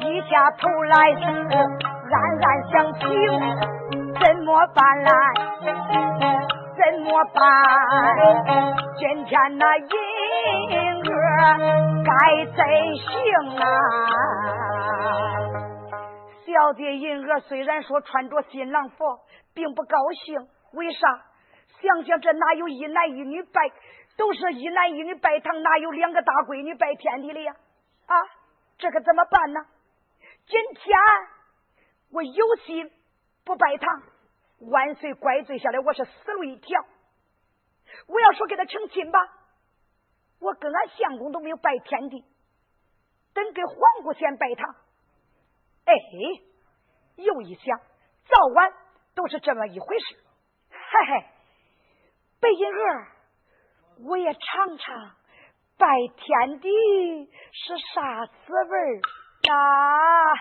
低下头来暗暗想情。怎么办来？怎么办？今天那银儿该怎行啊？小姐银儿虽然说穿着新郎服，并不高兴。为啥？想想这哪有一男一女拜，都是一男一女拜堂，哪有两个大闺女拜天地的呀？啊，这可怎么办呢？今天我有心。不拜堂，万岁怪罪下来，我是死路一条。我要说给他成亲吧，我跟俺相公都没有拜天地，等给皇姑先拜堂。哎，又一想，早晚都是这么一回事。嘿嘿，白银儿，我也尝尝拜天地是啥滋味儿。啊！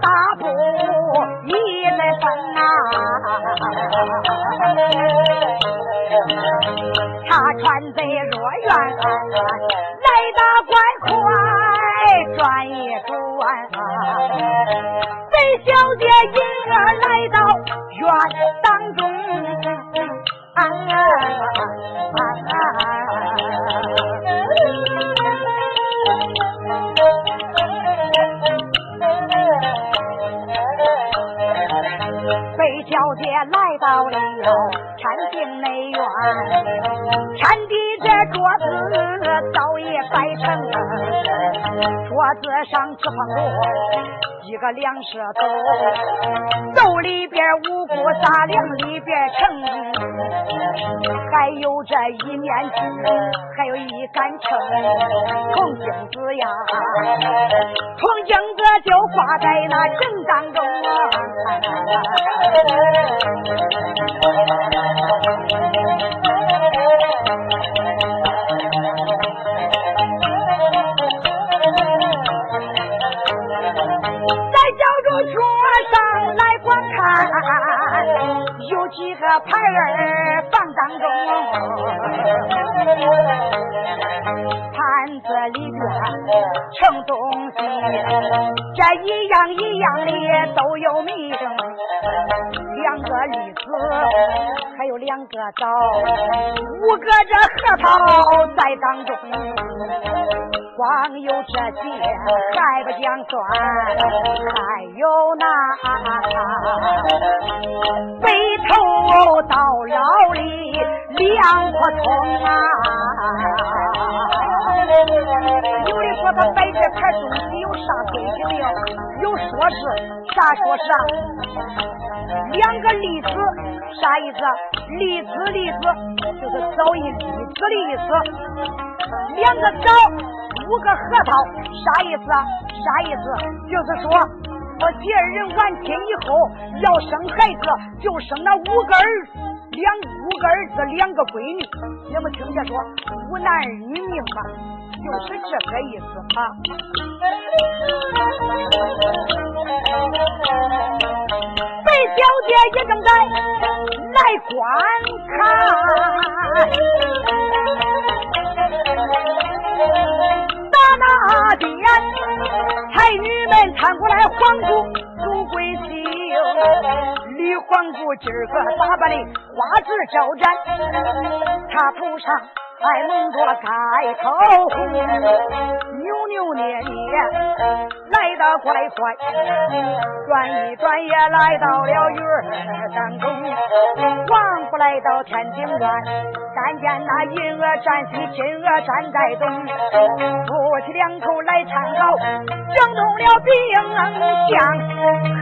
大啊。子上吃饭锅，一个粮食兜，兜里边五谷杂粮里边盛，还有这一面纸，还有一杆秤，铜镜子呀，铜镜子就挂在那正当中啊。有几个牌儿放当中，盘子里边盛东西，这一样一样的都有名。两个栗子，还有两个枣，五个这核桃在当中。光有这些还不讲算，还有那背头到老里两不通啊！有的说他摆这盘东西有啥规矩没？有有说是啥说啥？两个栗子啥意思？栗子栗子就是早一栗子的意思。两个枣，五个核桃，啥意思？啥意思？就是说我第二人完亲以后要生孩子，就生那五个儿，两五个儿子，两个闺女。你们听见说五男二女命吗？就是这个意思啊。白小姐也正在来观看，那边才女们参过来，皇姑朱贵姓，李皇姑今儿个打扮的花枝招展，她头上。还蒙着盖头红，扭扭捏捏来得快快，转一转也来到了月儿当中。王来到天津院，但见那银娥站西，金娥站在东，夫妻两口来参考，整动了兵相，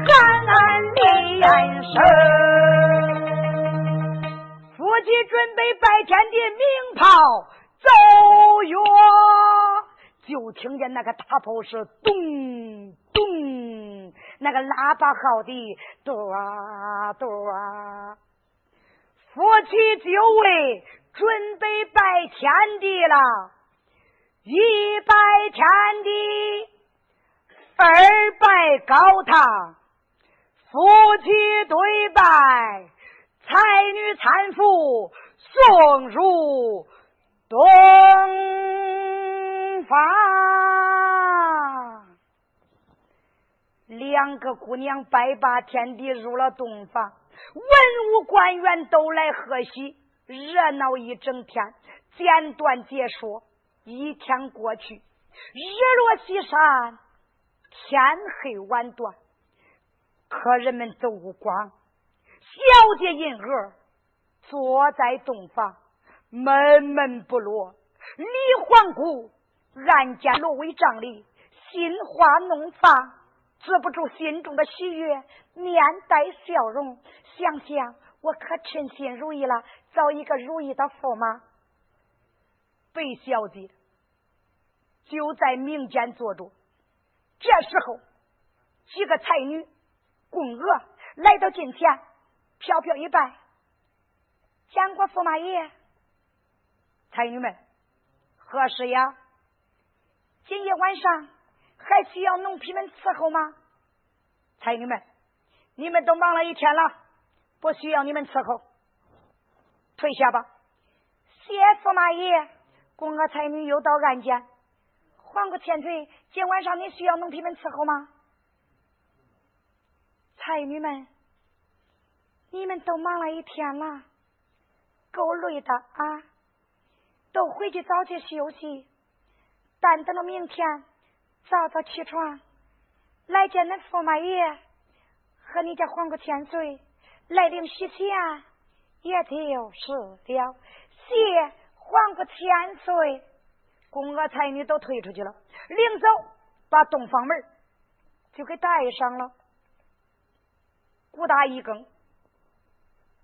寒安立眼生。夫妻准备拜天地，鸣炮奏乐，就听见那个大炮是咚咚，那个喇叭号的嘟啊嘟啊。夫妻就位准备拜天地了，一拜天地，二拜高堂，夫妻对拜。才女搀扶送入洞房，两个姑娘拜把天地入了洞房，文武官员都来贺喜，热闹一整天。简短解说，一天过去，日落西山，天黑晚断，客人们走光。小姐银娥坐在洞房，闷闷不乐。李皇姑暗见罗帷帐里，心花怒放，止不住心中的喜悦，面带笑容。想想我可称心如意了，找一个如意的驸马。白小姐就在民间做着。这时候，几个才女宫娥来到近前。飘飘一拜，见过驸马爷，才女们，何事呀？今夜晚上还需要奴婢们伺候吗？才女们，你们都忙了一天了，不需要你们伺候，退下吧。谢驸马爷，宫娥才女又到案间，还个千岁，今晚上你需要奴婢们伺候吗？才女们。你们都忙了一天了，够累的啊！都回去早些休息，但等到明天早早起床，来见恁驸马爷和你家皇姑千岁来领喜钱，也就是了。谢皇姑千岁，宫娥才女都退出去了，临走把洞房门就给带上了。鼓打一更。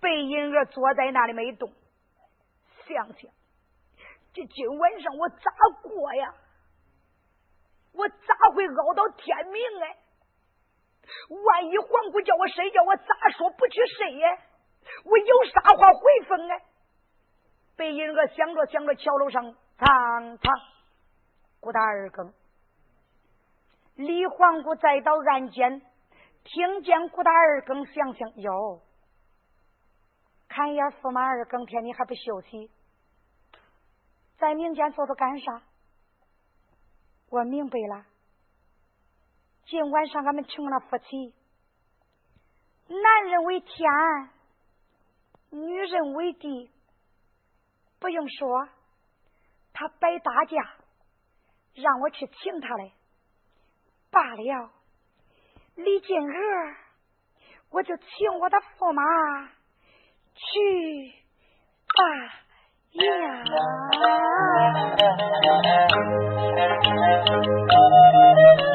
白银儿坐在那里没动，想想这今晚上我咋过呀？我咋会熬到天明哎？万一皇姑叫我睡觉，我咋说不去睡呀？我有啥话回奉哎？白银儿想着想着，桥楼上苍苍，鼓打二更。李皇姑再到案间，听见鼓打二更，想想哟。看一眼驸马二更天，你还不休息，在民间坐着干啥？我明白了，今晚上俺们成了夫妻，男人为天，女人为地，不用说，他摆大架，让我去请他来，罢了。李金娥，我就请我的驸马。去吧呀！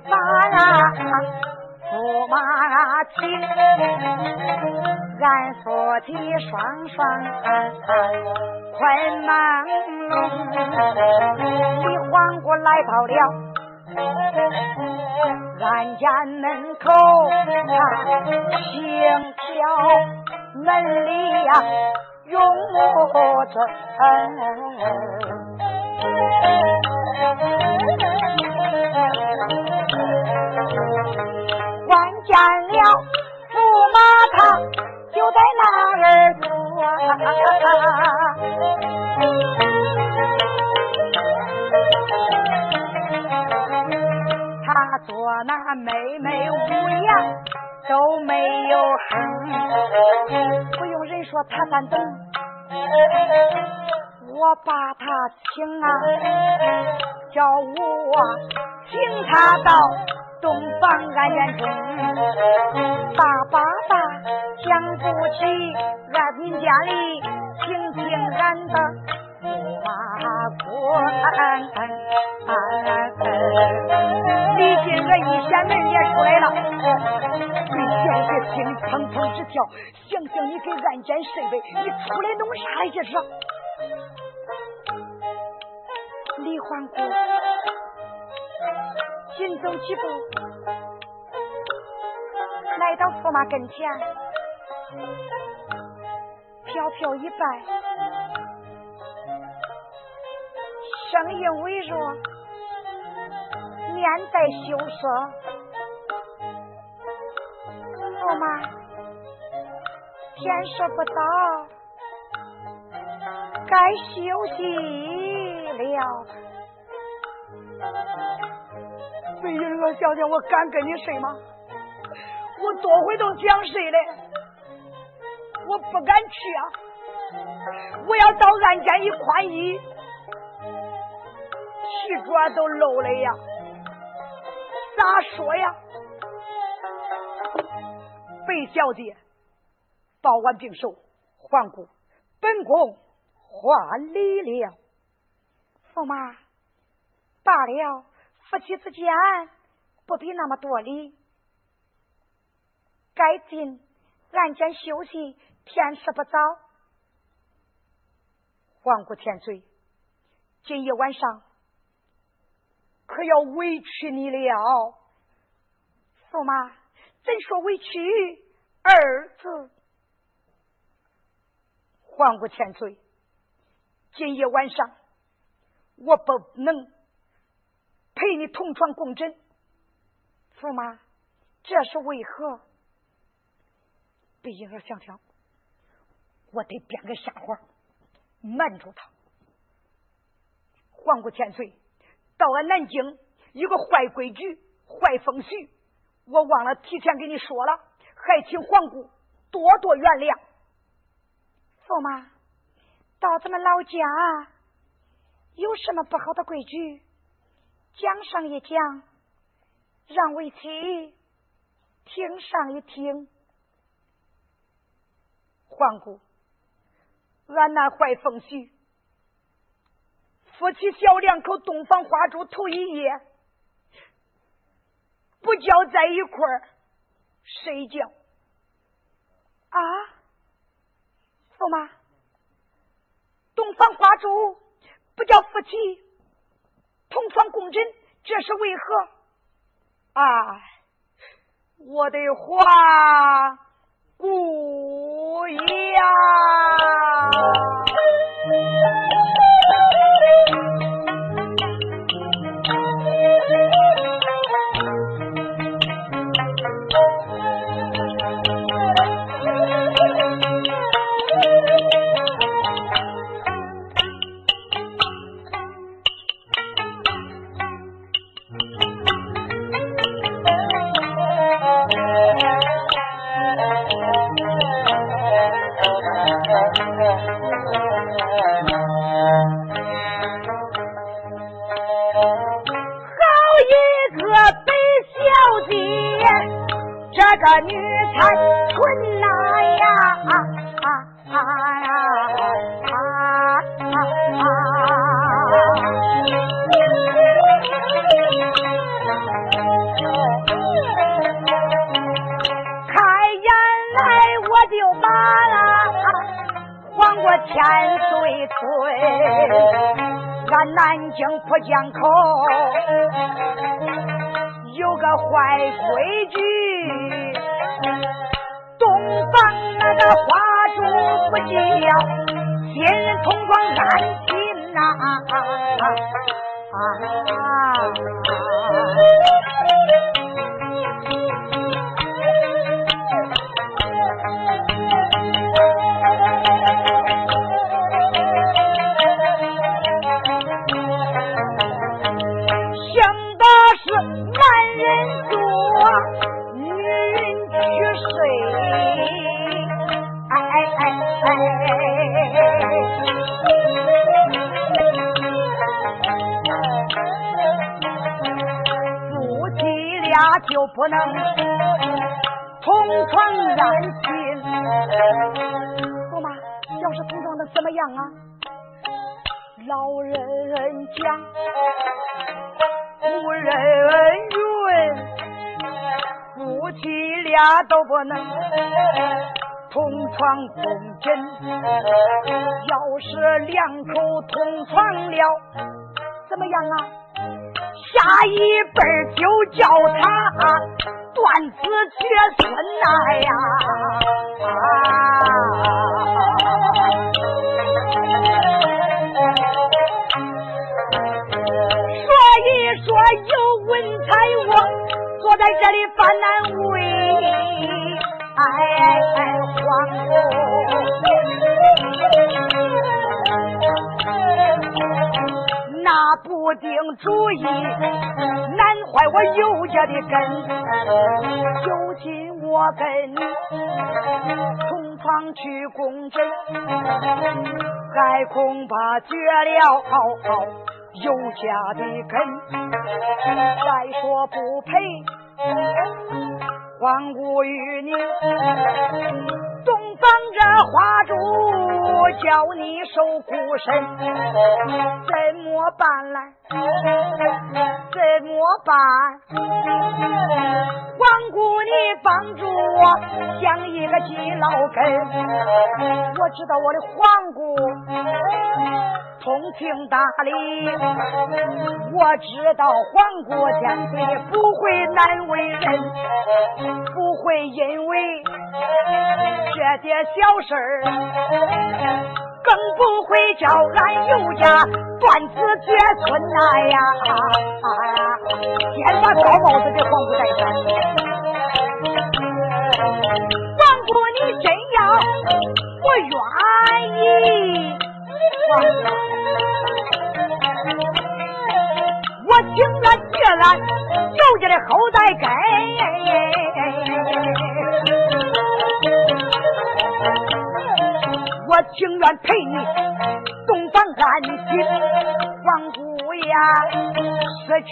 把啊驸马请，俺夫妻双双快忙碌。李黄姑来到了俺家门口，轻敲门里呀，用着。晚见了驸马他就在那儿坐，他坐那妹妹无言都没有哼，不用人说他敢等，我把他请啊，叫我请他到。洞房安院中，爸爸爸想不起俺民家里听听俺的驸马过。李金娥一掀门也出来了，对小姐心里砰砰直跳，想想你给俺家设备，你出来弄啥来这是？李环姑。紧走几步，来到驸马跟前，飘飘一拜，声音微弱，面带羞涩。驸马，天色不早，该休息了。飞云娥小姐，我敢跟你睡吗？我多回都想睡嘞，我不敢去啊！我要到案间一宽衣，气爪都漏了呀，咋说呀？贝小姐，报完病手，还顾本宫还礼了。驸马，罢了。夫妻之间不必那么多礼，该进案间休息，天色不早。皇姑千岁，今夜晚上可要委屈你了。驸马，怎说委屈儿子？皇姑千岁，今夜晚上我不能。陪你同床共枕，驸马，这是为何？贝英儿想想，我得编个瞎话瞒住他。皇姑千岁，到俺南京有个坏规矩、坏风俗，我忘了提前给你说了，还请皇姑多多原谅。驸马，到咱们老家有什么不好的规矩？讲上一讲，让为妻听上一听。皇姑，俺那坏风俗，夫妻小两口洞房花烛头一夜，不叫在一块儿睡觉啊？驸马，洞房花烛不叫夫妻。同床共枕，这是为何？啊，我的花姑呀！好一个白小姐，这个女才滚呐。俺南京浦江口有个坏规矩，东方那个花烛不叫新人同光安心呐。俩都不能同床共枕。要是两口同床了，怎么样啊？下一辈就叫他断子绝孙呐呀！啊所以说有文采，我在这里犯难为，哎，皇后，那不定主意。难坏我尤家的根，就今我跟你同床去共枕，还恐怕绝了尤家的根。再说不配皇姑与你洞房这花烛，叫你受孤身，怎么办来？怎么办？王姑，你帮助我想一个计老根。我知道我的皇姑通情达理，我知道皇姑天岁不会难为人，不会因为这点小事儿。更不会叫俺尤家断子绝孙呐呀！先把高帽子给皇姑戴上。皇姑，你真要我愿意，我情愿绝俺尤家的后代根。我情愿陪你东方安心，王姑呀，说去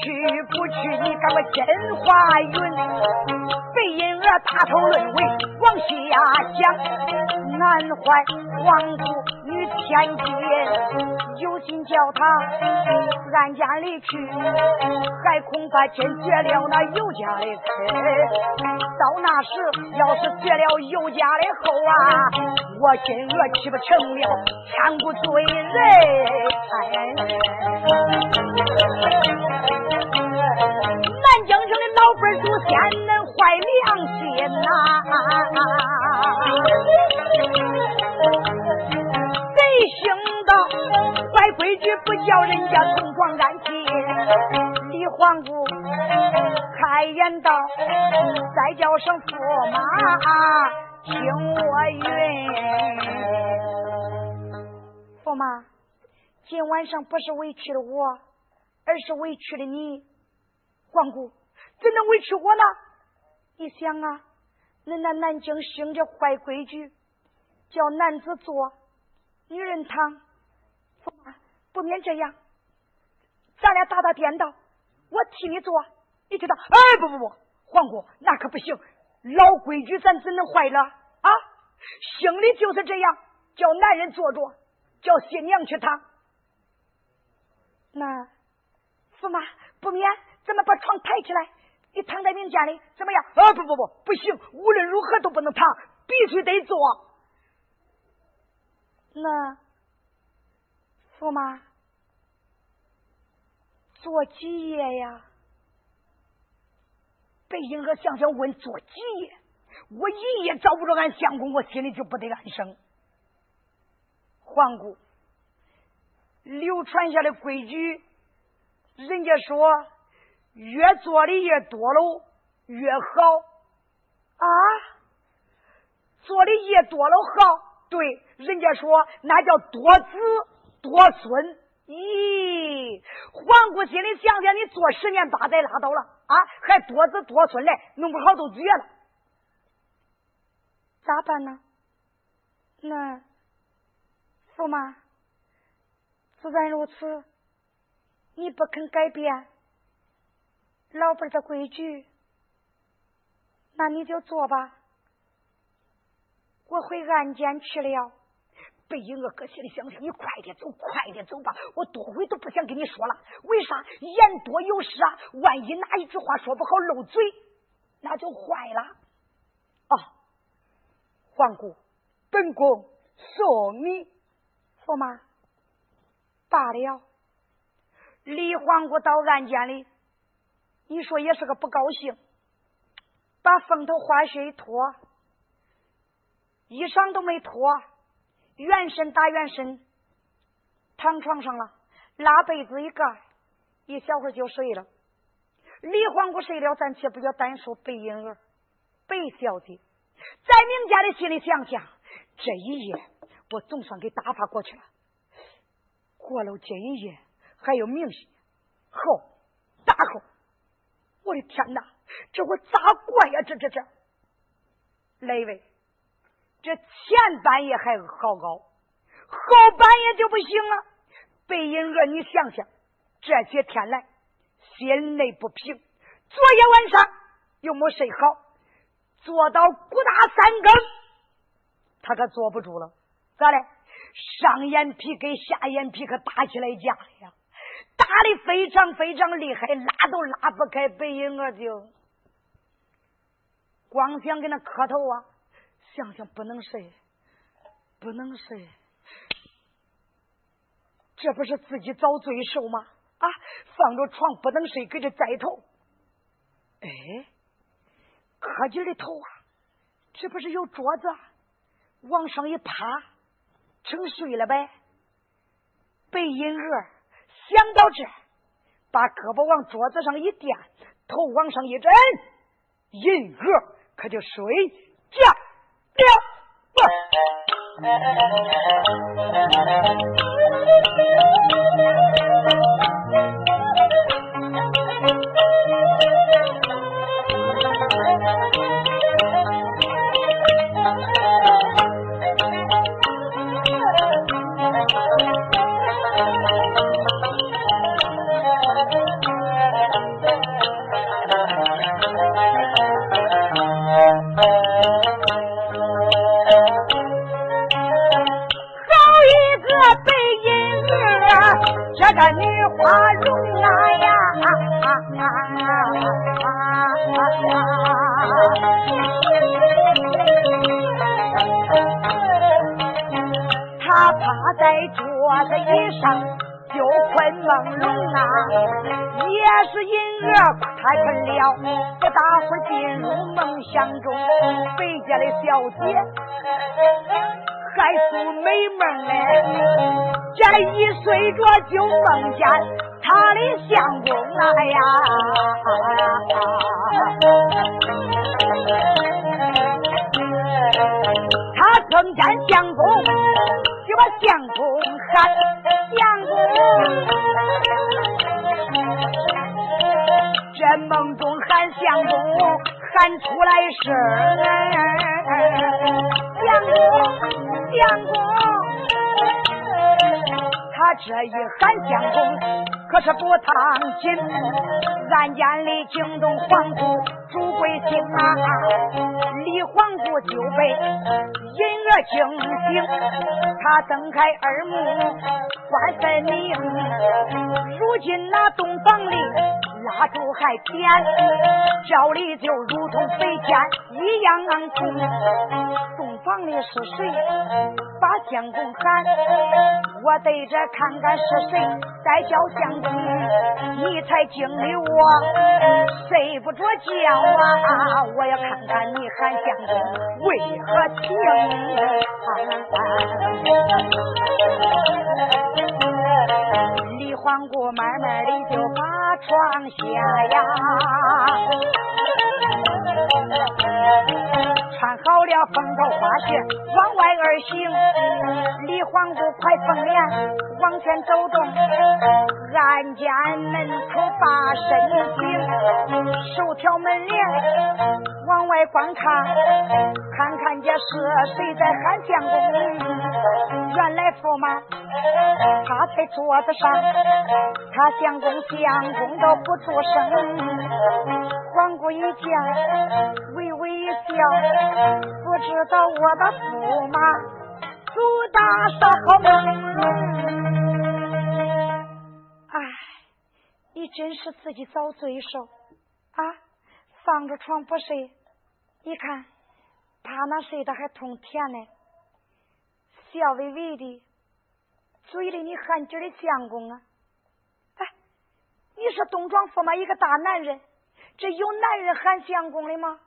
不去，你赶快真花云。背因儿大头论为往下讲，难坏王姑。天界有心叫他安家离去，还恐怕真绝了那尤家的根。到那时要是绝了尤家的后啊，我金娥岂不成了千古罪人？南京城的老辈祖先恁坏良心呐！没想到坏规矩不叫人家同床安心。李皇姑开言道：“再叫声驸马，听我云。驸马，今晚上不是委屈了我，而是委屈了你。皇姑怎能委屈我呢？你想啊，恁那南京兴着坏规矩，叫男子做。”女人躺，不免这样，咱俩打打颠倒，我替你做，你知道？哎，不不不，皇姑那可不行，老规矩咱怎能坏了啊？姓李就是这样，叫男人坐着，叫新娘去躺。那驸马不免，咱们把床抬起来，你躺在明间里怎么样？啊，不不不，不行，无论如何都不能躺，必须得坐。那驸马做几夜呀？北英娥想想问做几夜？我一夜找不着俺相公，我心里就不得安生。皇姑，流传下的规矩，人家说越做的越多喽，越好啊！做的越多了好，对，人家说那叫多子多孙。咦，皇姑心里想想，你做十年八载拉倒了啊，还多子多孙嘞，弄不好都绝了。咋办呢？那驸马，自然如此，你不肯改变老辈的规矩，那你就做吧。我回案间去了。北英娥搁心里想想，你快点走，快点走吧。我多回都不想跟你说了，为啥？言多有失啊！万一哪一句话说不好漏嘴，那就坏了。啊！皇姑，本宫送你，驸马罢了。李皇姑到案间里，你说也是个不高兴，把风头花絮一脱，衣裳都没脱，原身打原身，躺床上了，拉被子一盖，一小会儿就睡了。李皇姑睡了，暂且不要单说白婴儿，白小姐。在明家的心里想想，这一夜我总算给打发过去了。过了这一夜，还有明天、后、大后，我的天哪，这我咋过呀？这这这，来一位？这前半夜还好熬，后半夜就不行了。贝银娥，你想想，这些天来心内不平，昨夜晚上又没睡好。坐到鼓打三更，他可坐不住了。咋的？上眼皮跟下眼皮可打起来架了呀！打的非常非常厉害，拉都拉不开。贝银儿就光想跟那磕头啊，想想不能睡，不能睡，这不是自己遭罪受吗？啊，放着床不能睡，给这栽头。哎。磕劲的头啊，这不是有桌子，往上一趴，成睡了呗。白银儿想到这，把胳膊往桌子上一垫，头往上一枕，银儿可就睡觉呀，不。在桌子一上就困朦胧啊，也是银娥太困了，不大会进入梦乡中。北家的小姐还做美梦嘞，这一睡着就梦见她的相公来呀。把相公喊相公，这梦中喊相公喊出来声。相公，相公，他这一喊相公，可是不烫心。案间里惊动皇姑朱贵卿啊，李皇姑就被银儿惊醒，他睁开耳目观分明。如今那洞房里。蜡烛还点，照里就如同飞天一样红。房里是谁？把相公喊，我对着看看是谁在叫相公，你才惊的我睡不着觉啊！我要看看你喊相公为何情？李黄姑慢慢的就把床下呀。穿好了风头花鞋，往外而行。李黄姑快凤脸往前走动，暗间门口把身停，手挑门帘往外观看，看看这是谁在喊相公？原来驸马他在桌子上，他相公相公都不作声。黄姑一见，微微一笑，不知道我的驸马苏大少好吗哎，你真是自己遭罪受啊！放着床不睡，你看他那睡得还通甜呢，笑微微的，嘴里你含劲的相公啊！哎，你是东庄驸马一个大男人。这有男人喊相公的吗？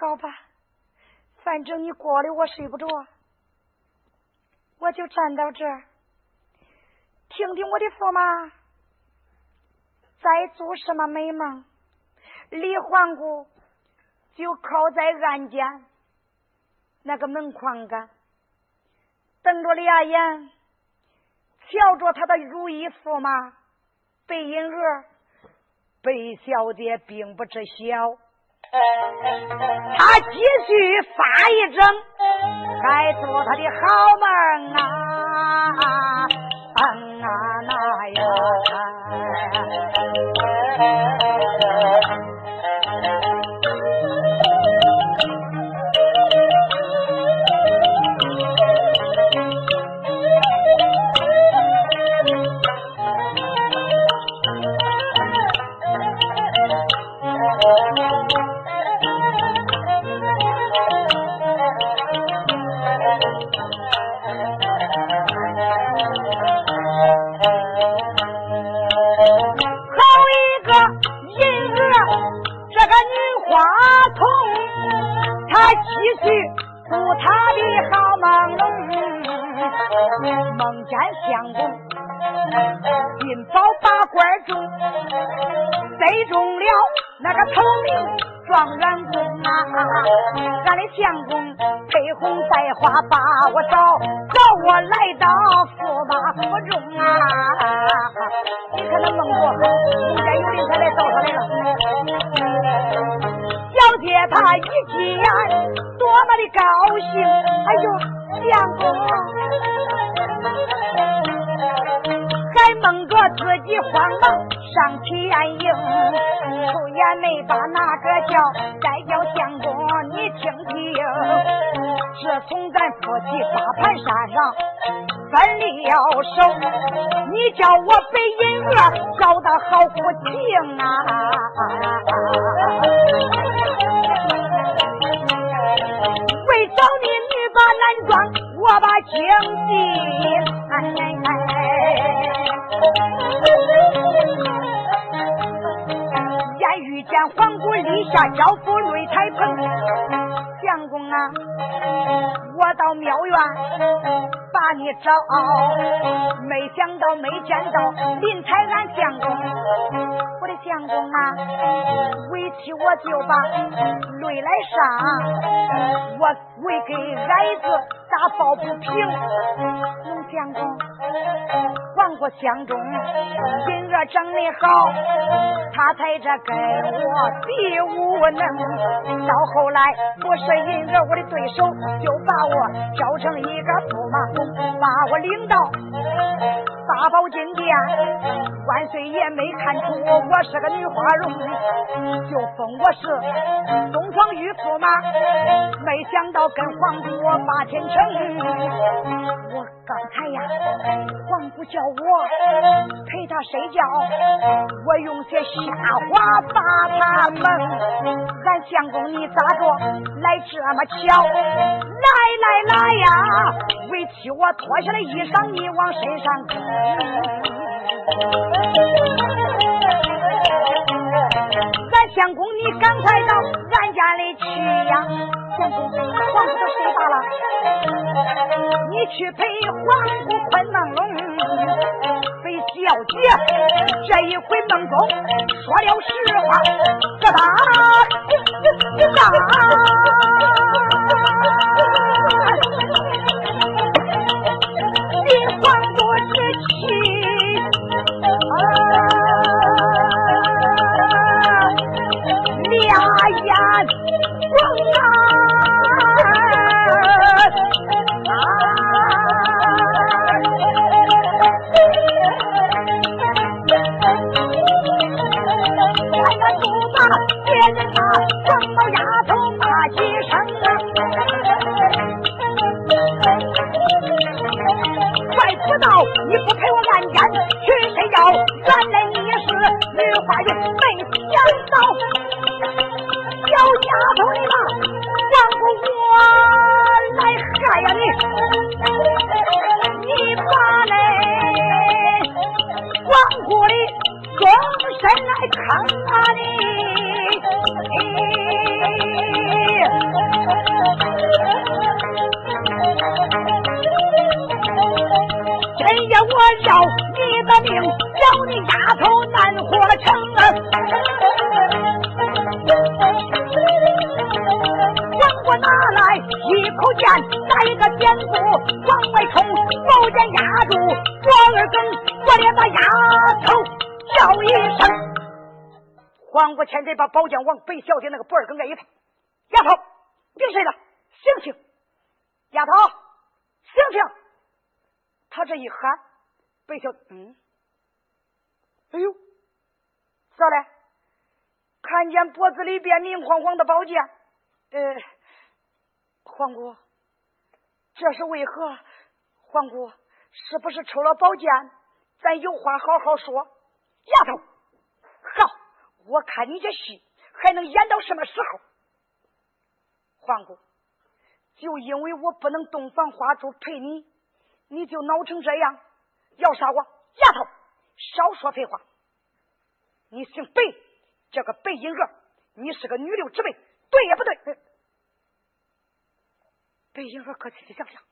好吧，反正你过了我睡不着，我就站到这儿，听听我的驸马在做什么美梦。李环姑就靠在案间那个门框杆，瞪着俩眼，瞧着他的如意驸马背影儿。贝小姐并不知晓，她继续发一整，该做她的好梦啊，嗯啊那呀。上天应，出言没把那个叫，再叫相公你听听。是从咱夫妻八盘山上分了手，你叫我被银娥叫的好不情啊！为找你女扮男装，我把情敌。哎哎哎家交付擂台棚，相公啊，我到庙院把你找，没想到没见到林财安相公，我的相公啊，委屈我就把泪来上，我为给矮子打抱不平，侬相公。黄国相中，银儿长得好，他才这跟我比无能。到后来不是银儿我的对手，就把我叫成一个驸马，把我领到八宝金殿。万岁爷没看出我是个女花容，就封我是东方玉驸马。没想到跟皇姑把天成，我。刚才呀，皇姑叫我陪他睡觉，我用些瞎话把他蒙。俺相公你咋着来这么巧？来来来呀，为妻我脱下了衣裳，你往身上搁。相公你赶快到俺家里去呀！相公，皇姑都睡大了，你去陪皇姑困梦龙。非小姐这一回梦中说了实话，这大这他。把宝剑往北小姐那个脖儿根挨一抬，丫头，别睡了，醒醒！丫头，醒醒！他这一喊，白小嗯，哎呦，咋嘞？看见脖子里边明晃晃的宝剑，呃，皇姑，这是为何？皇姑，是不是抽了宝剑？咱有话好好说，丫头。我看你这戏还能演到什么时候？皇姑，就因为我不能洞房花烛陪你，你就闹成这样，要杀我？丫头，少说废话！你姓白，这个白银娥，你是个女流之辈，对也不对？白银娥可仔细想想，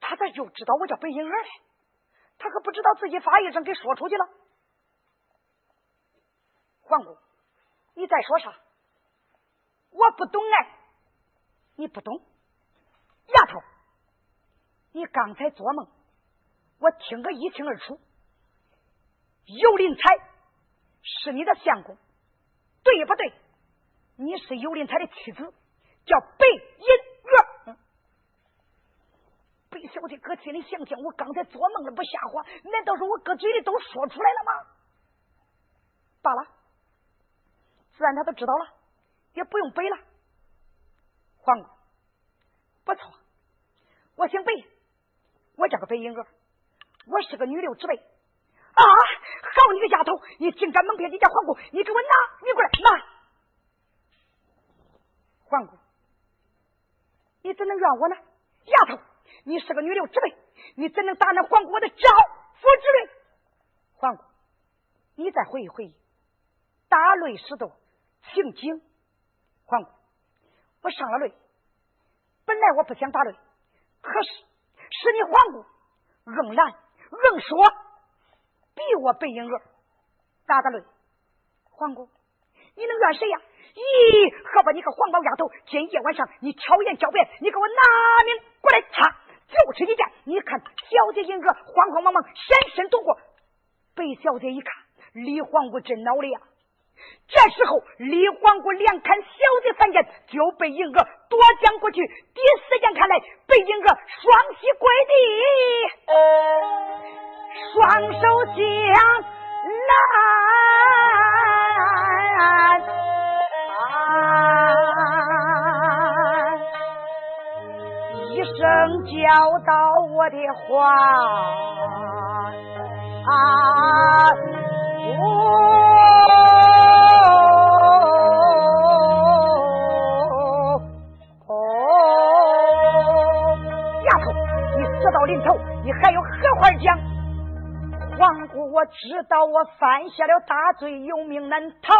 他咋就知道我叫白银娥嘞？他可不知道自己发一声给说出去了。皇姑，你在说啥？我不懂哎，你不懂，丫头，你刚才做梦，我听个一清二楚。尤林才是你的相公，对不对？你是尤林才的妻子，叫白银月。白小姐，哥心里想想，我刚才做梦了不瞎话，难道说我搁嘴里都说出来了吗？罢了。自然他都知道了，也不用背了。黄姑，不错，我姓白，我叫个白银娥，我是个女流之辈。啊，好你个丫头，你竟敢蒙骗你家黄姑，你给我拿，你过来拿。黄姑，你怎能怨我呢？丫头，你是个女流之辈，你怎能打那黄姑我的招夫之人？皇姑，你再回忆回忆，打擂时都。情景，黄姑，我上了擂。本来我不想打擂，可是是你黄姑硬拦硬说，逼我白银娥打打擂。黄姑，你能怨谁呀？咦，好吧，你个黄毛丫头，今夜晚上你巧言狡辩，你给我拿命过来，擦，就是一剑。你看，小姐银娥慌慌忙忙闪身躲过，白小姐一看，李皇姑真恼了呀。这时候，李皇姑两看小姐三眼，就被银娥夺将过去。第四眼看来，被银娥双膝跪地，双手将拦，一声叫到我的话啊！哦，到临头，你还有何话讲？皇姑，我知道我犯下了大罪，有命难逃。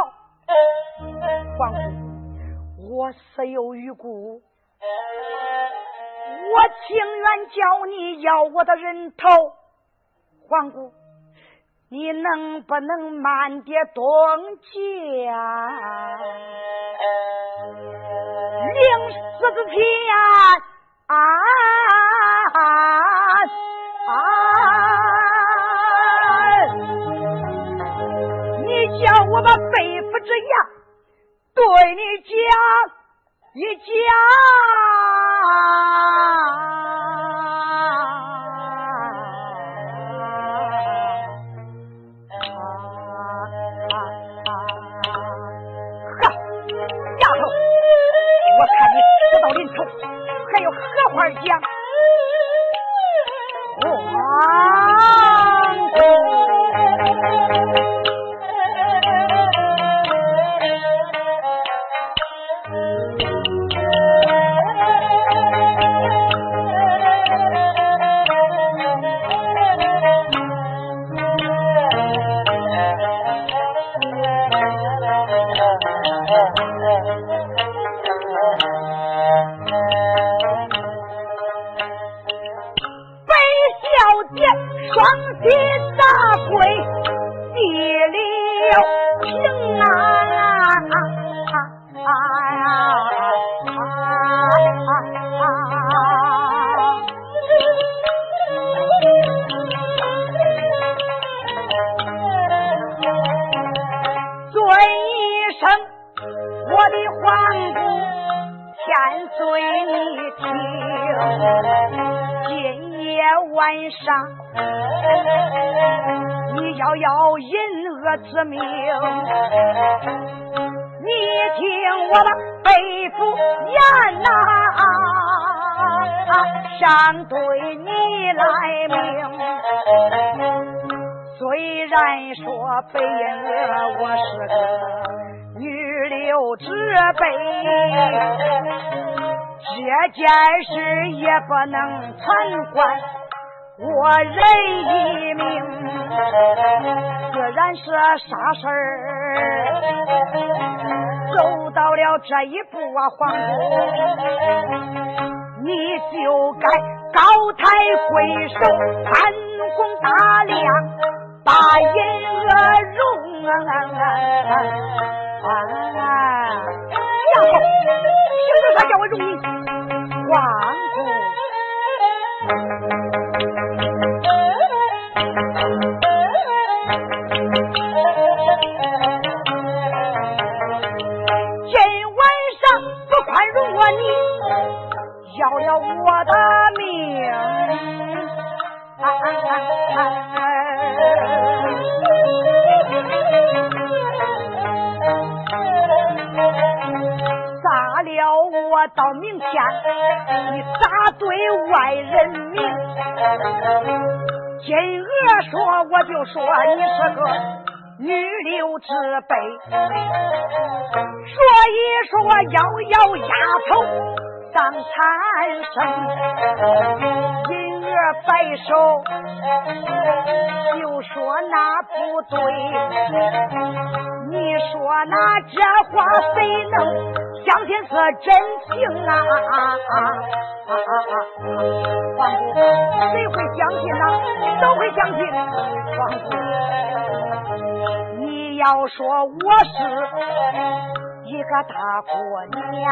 皇姑，我死有余辜，我情愿叫你要我的人头。皇姑，你能不能慢点动讲？临死之前啊啊！背负之言对你讲，一讲。呵，丫头，我看你死到临头，还有何话讲？今夜晚上你要要银儿之命你听我的肺腑言呐想对你来命虽然说背人我是个女流之辈这件事也不能传官我人一命。自然是啥事儿，走到了这一步啊，皇姑，你就该高抬贵手，宽宏大量，把银娥容啊！丫头，凭着啥叫我容你？皇姑。到明天，你咋对外人明？金娥说，我就说你是个女流之辈，所以说我要要丫头。当残生，银娥摆手，就说那不对。你说那这话谁能相信是真情啊？皇姑，谁会相信呢？都会相信。皇姑，你要说我是。一个大姑娘，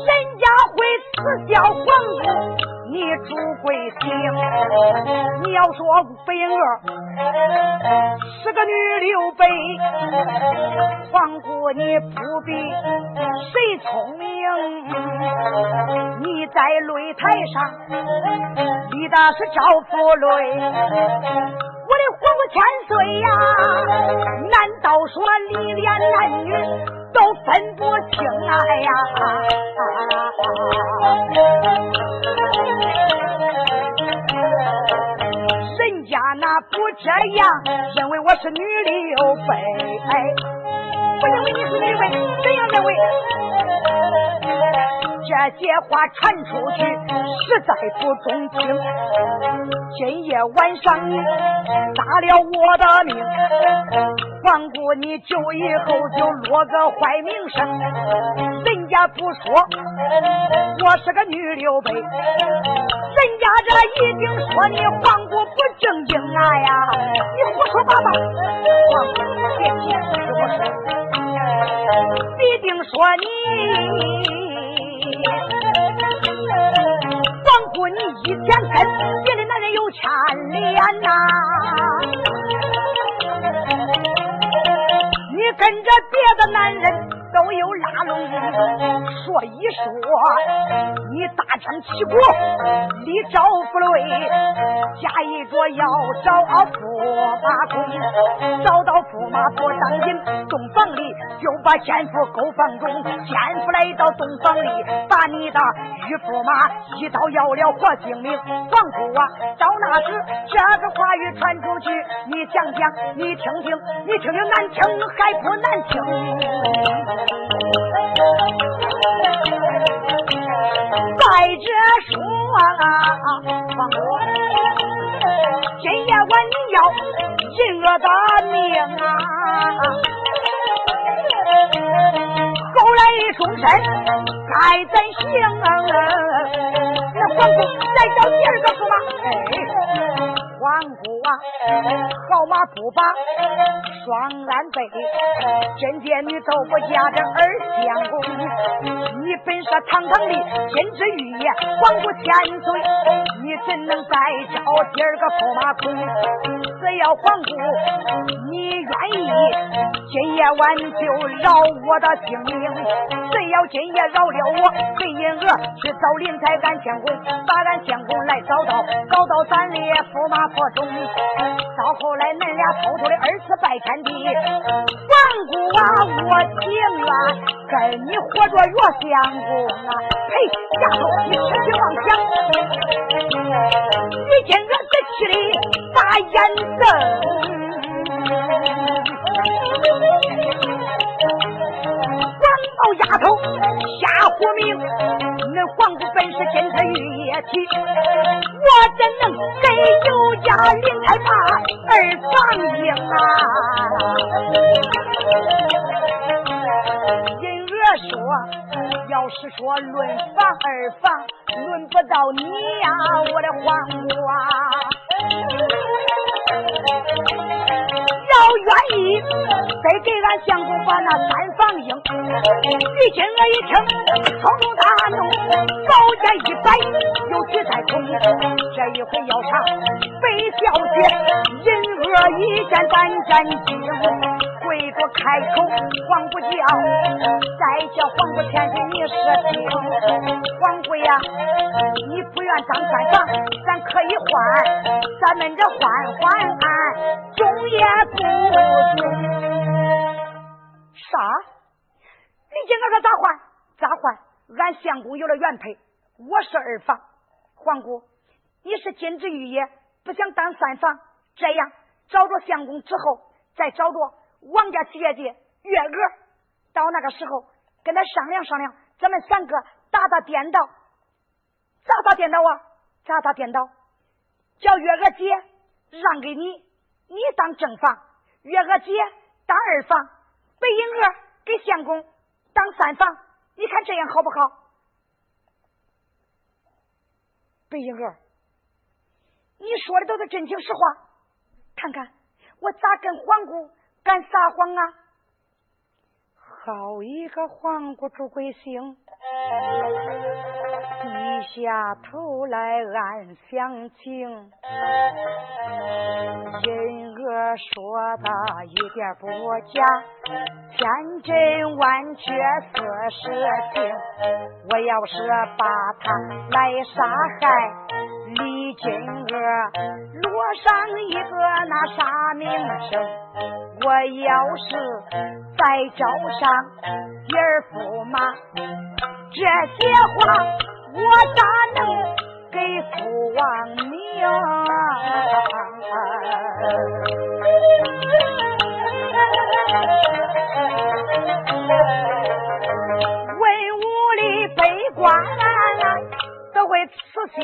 人家会耻笑皇姑。你朱贵姓？你要说北娥是个女刘备，皇姑你不比谁聪明？你在擂台上立的是赵福瑞，我的活过千岁呀，难道说里连男女都分不清啊呀！人家那不这样，认为我是女刘备，不认为你是刘备，怎样认为？这些话传出去，实在不中听。今夜晚上你搭了我的命，皇姑你就以后就落个坏名声。人家不说我是个女刘备，人家这一定说你皇姑不正经啊呀！你胡说八道，皇姑别急，听我说，必定说你。光顾，你以前跟别的男人有牵连呐？你跟着别的男人。都有拉拢，说一说，你大张旗鼓，立招府雷，假意着要找驸马公，找到驸马不当紧，洞房里就把奸夫勾房中，奸夫来到洞房里，把你的玉驸马一刀要了活性命。皇姑啊，到那时这个话语传出去，你讲讲，你听听，你听听难听还不难听？再者说啊，王哥，今夜晚你要人我的命啊！后来终身该怎行？那皇姑再找第二个驸马。哎。皇姑啊，好马不把双鞍背，真姐女都不嫁这二相公。你本是堂堂的金枝玉叶，皇姑千岁，你怎能再招第二个驸马公？只要皇姑你愿意，今夜晚就饶我的性命。只要今夜饶了我，黑银娥去找林台俺相公，把俺相公来找到，找到咱的驸马。国中，到后来恁俩偷偷的二次拜天地，王姑啊，我情愿跟你活着岳相公啊！呸，丫头，你痴心妄想！你今个这气的大眼瞪，老丫头瞎胡名，那皇姑本是金枝玉叶体，我怎能给有？家林太怕二房英啊！人儿说，要是说论房二房，轮不到你呀，我的黄瓜！要愿意，得给俺相公把那三房英。于今我一听，冲动大怒，宝剑一摆，又举在空。这一回要上北小姐，人恶一见胆战惊，跪着开口，黄姑叫，再叫黄姑千岁，你是听。黄姑呀，你不愿当三房，咱可以换，咱们这换换案，终也不中。啥？你今个说咋换？咋换？俺相公有了原配，我是二房。皇姑，你是金枝玉叶，不想当三房？这样找着相公之后，再找着王家姐姐月娥，到那个时候跟他商量商量，咱们三个打打颠倒。咋打颠倒啊？咋打颠倒？叫月娥姐让给你，你当正房；月娥姐当二房，白银娥给相公。当三房，你看这样好不好？白英儿，你说的都是真情实话，看看我咋跟皇姑敢撒谎啊？好一个黄姑朱贵姓，低下头来暗详情。人儿说的一点不假，千真万确是实情。我要是把他来杀害，金娥落上一个那啥名声？我要是再招上一儿驸马，这些话我咋能给父王明？笑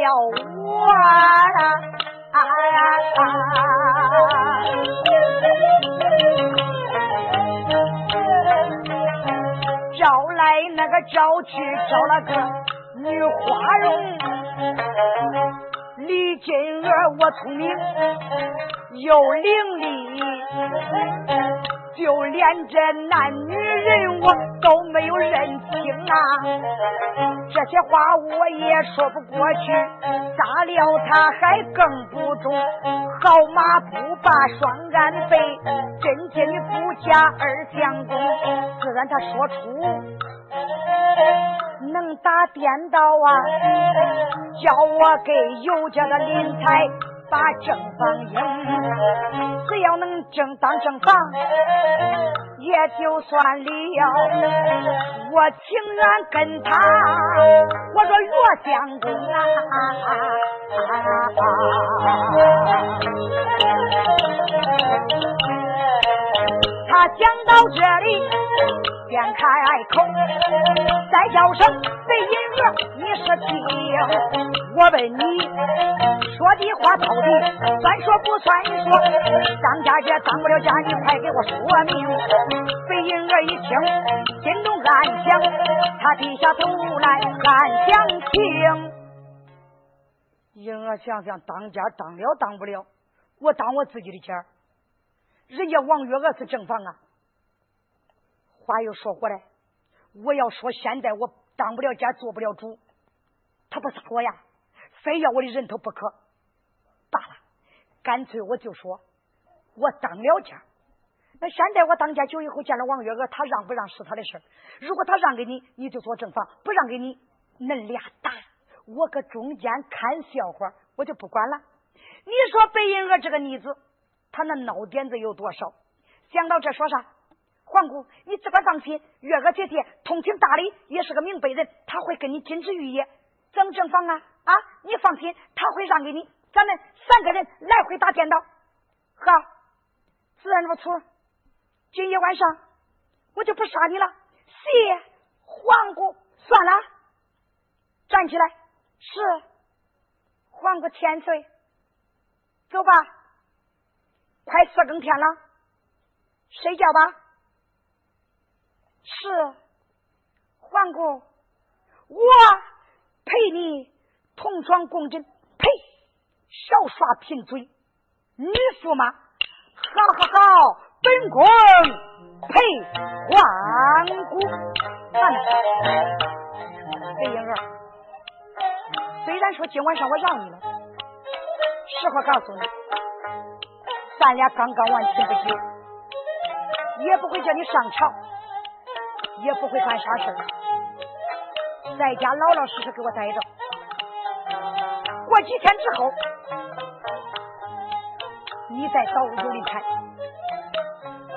我啊！招来那个招去，招了个女花容，李金儿我聪明又伶俐。就连这男女人我都没有认清啊！这些话我也说不过去，咋了他还更不中。好马不把双鞍背，真金不假二相公。自然他说出能打颠倒啊，叫我给尤家的林才。把正房迎，只要能正当正房，也就算了。我情愿跟他，我说岳相公啊。他讲到这里。便开口，再叫声飞银儿，你是听？我问你，说的话到底算说不算说？当家姐当不了家，你快给我说明。飞银儿一听，心中暗想，他低下头来暗想情。银儿想想，当家当了当不了，我当我自己的家，人家王月娥是正房啊。话又说回来，我要说现在我当不了家，做不了主，他不杀我呀，非要我的人头不可。罢了，干脆我就说，我当了家。那现在我当家久以后见了王月娥，他让不让是他的事如果他让给你，你就做正房；不让给你，恁俩打，我搁中间看笑话，我就不管了。你说白银娥这个妮子，他那孬点子有多少？想到这说啥？皇姑，你自个放心，月娥姐姐通情达理，也是个明白人，他会跟你金枝玉叶，怎么正房啊啊！你放心，他会让给你。咱们三个人来回打颠倒，好，自然如此。今夜晚上我就不杀你了，谢皇姑。算了，站起来，是皇姑千岁，走吧，快四更天了，睡觉吧。是，皇姑，我陪你同床共枕，呸，少耍贫嘴，女驸马，好好好，本宫陪皇姑。算了，飞英儿，虽然说今晚上我让你了，实话告诉你，咱俩刚刚完亲不久，也不会叫你上朝。也不会干啥事在家老老实实给我待着。过几天之后，你再找尤林开。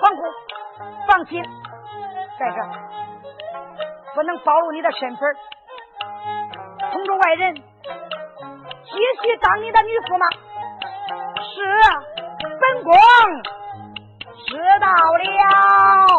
皇姑，放心，在这不能暴露你的身份，通知外人，继续当你的女驸马。是，公知道了。